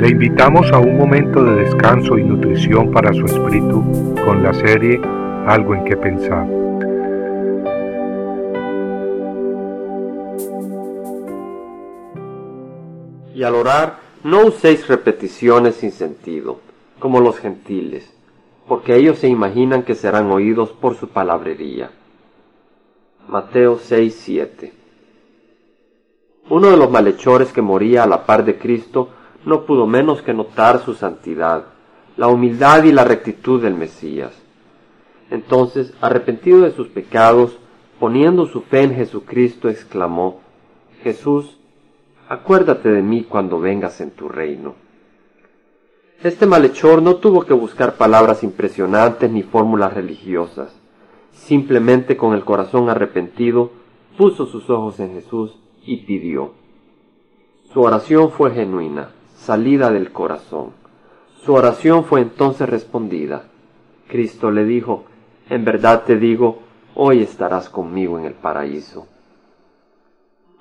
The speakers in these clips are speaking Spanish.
Le invitamos a un momento de descanso y nutrición para su espíritu con la serie Algo en que pensar. Y al orar, no uséis repeticiones sin sentido, como los gentiles, porque ellos se imaginan que serán oídos por su palabrería. Mateo 6, 7 Uno de los malhechores que moría a la par de Cristo no pudo menos que notar su santidad, la humildad y la rectitud del Mesías. Entonces, arrepentido de sus pecados, poniendo su fe en Jesucristo, exclamó, Jesús, acuérdate de mí cuando vengas en tu reino. Este malhechor no tuvo que buscar palabras impresionantes ni fórmulas religiosas. Simplemente con el corazón arrepentido, puso sus ojos en Jesús y pidió. Su oración fue genuina salida del corazón. Su oración fue entonces respondida. Cristo le dijo, En verdad te digo, hoy estarás conmigo en el paraíso.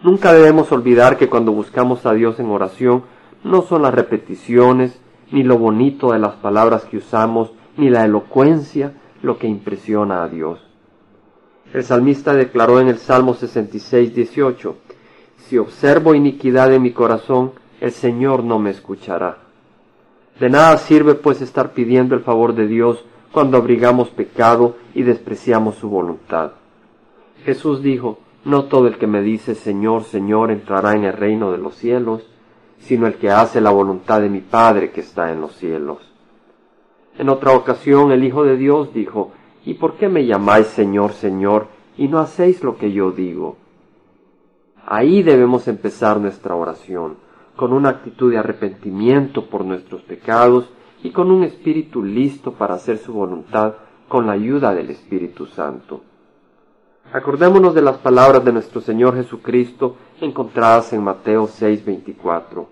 Nunca debemos olvidar que cuando buscamos a Dios en oración, no son las repeticiones, ni lo bonito de las palabras que usamos, ni la elocuencia lo que impresiona a Dios. El salmista declaró en el Salmo 66, 18, Si observo iniquidad en mi corazón, el Señor no me escuchará. De nada sirve pues estar pidiendo el favor de Dios cuando abrigamos pecado y despreciamos su voluntad. Jesús dijo, no todo el que me dice Señor, Señor entrará en el reino de los cielos, sino el que hace la voluntad de mi Padre que está en los cielos. En otra ocasión el Hijo de Dios dijo, ¿Y por qué me llamáis Señor, Señor, y no hacéis lo que yo digo? Ahí debemos empezar nuestra oración con una actitud de arrepentimiento por nuestros pecados y con un espíritu listo para hacer su voluntad con la ayuda del Espíritu Santo. Acordémonos de las palabras de nuestro Señor Jesucristo encontradas en Mateo 6:24.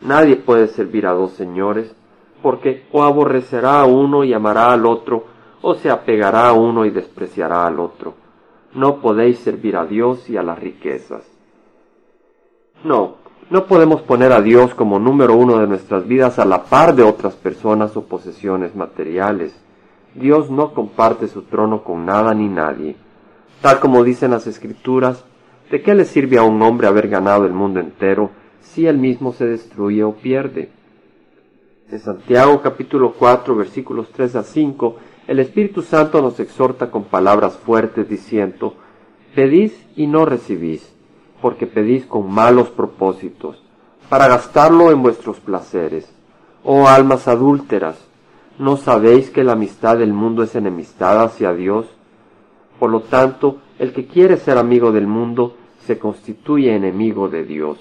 Nadie puede servir a dos señores, porque o aborrecerá a uno y amará al otro, o se apegará a uno y despreciará al otro. No podéis servir a Dios y a las riquezas. No, no podemos poner a Dios como número uno de nuestras vidas a la par de otras personas o posesiones materiales. Dios no comparte su trono con nada ni nadie. Tal como dicen las escrituras, ¿de qué le sirve a un hombre haber ganado el mundo entero si él mismo se destruye o pierde? En Santiago capítulo 4 versículos 3 a 5, el Espíritu Santo nos exhorta con palabras fuertes diciendo, Pedís y no recibís porque pedís con malos propósitos, para gastarlo en vuestros placeres. Oh almas adúlteras, ¿no sabéis que la amistad del mundo es enemistad hacia Dios? Por lo tanto, el que quiere ser amigo del mundo se constituye enemigo de Dios.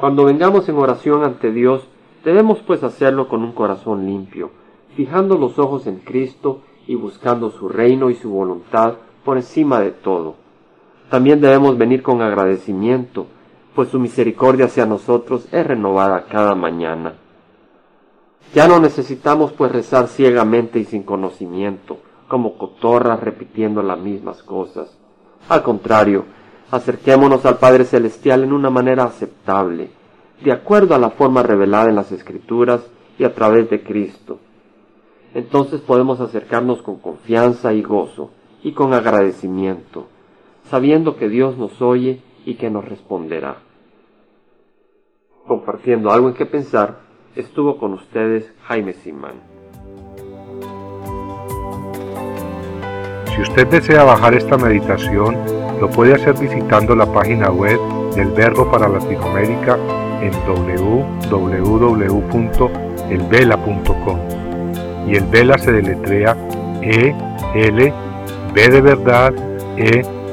Cuando vengamos en oración ante Dios, debemos pues hacerlo con un corazón limpio, fijando los ojos en Cristo y buscando su reino y su voluntad por encima de todo también debemos venir con agradecimiento, pues su misericordia hacia nosotros es renovada cada mañana. Ya no necesitamos pues rezar ciegamente y sin conocimiento, como cotorras repitiendo las mismas cosas. Al contrario, acerquémonos al Padre Celestial en una manera aceptable, de acuerdo a la forma revelada en las Escrituras y a través de Cristo. Entonces podemos acercarnos con confianza y gozo, y con agradecimiento, sabiendo que Dios nos oye y que nos responderá. Compartiendo algo en que pensar, estuvo con ustedes Jaime Simán. Si usted desea bajar esta meditación, lo puede hacer visitando la página web del Verbo para Latinoamérica en www.elvela.com. Y el Vela se deletrea E L B de verdad E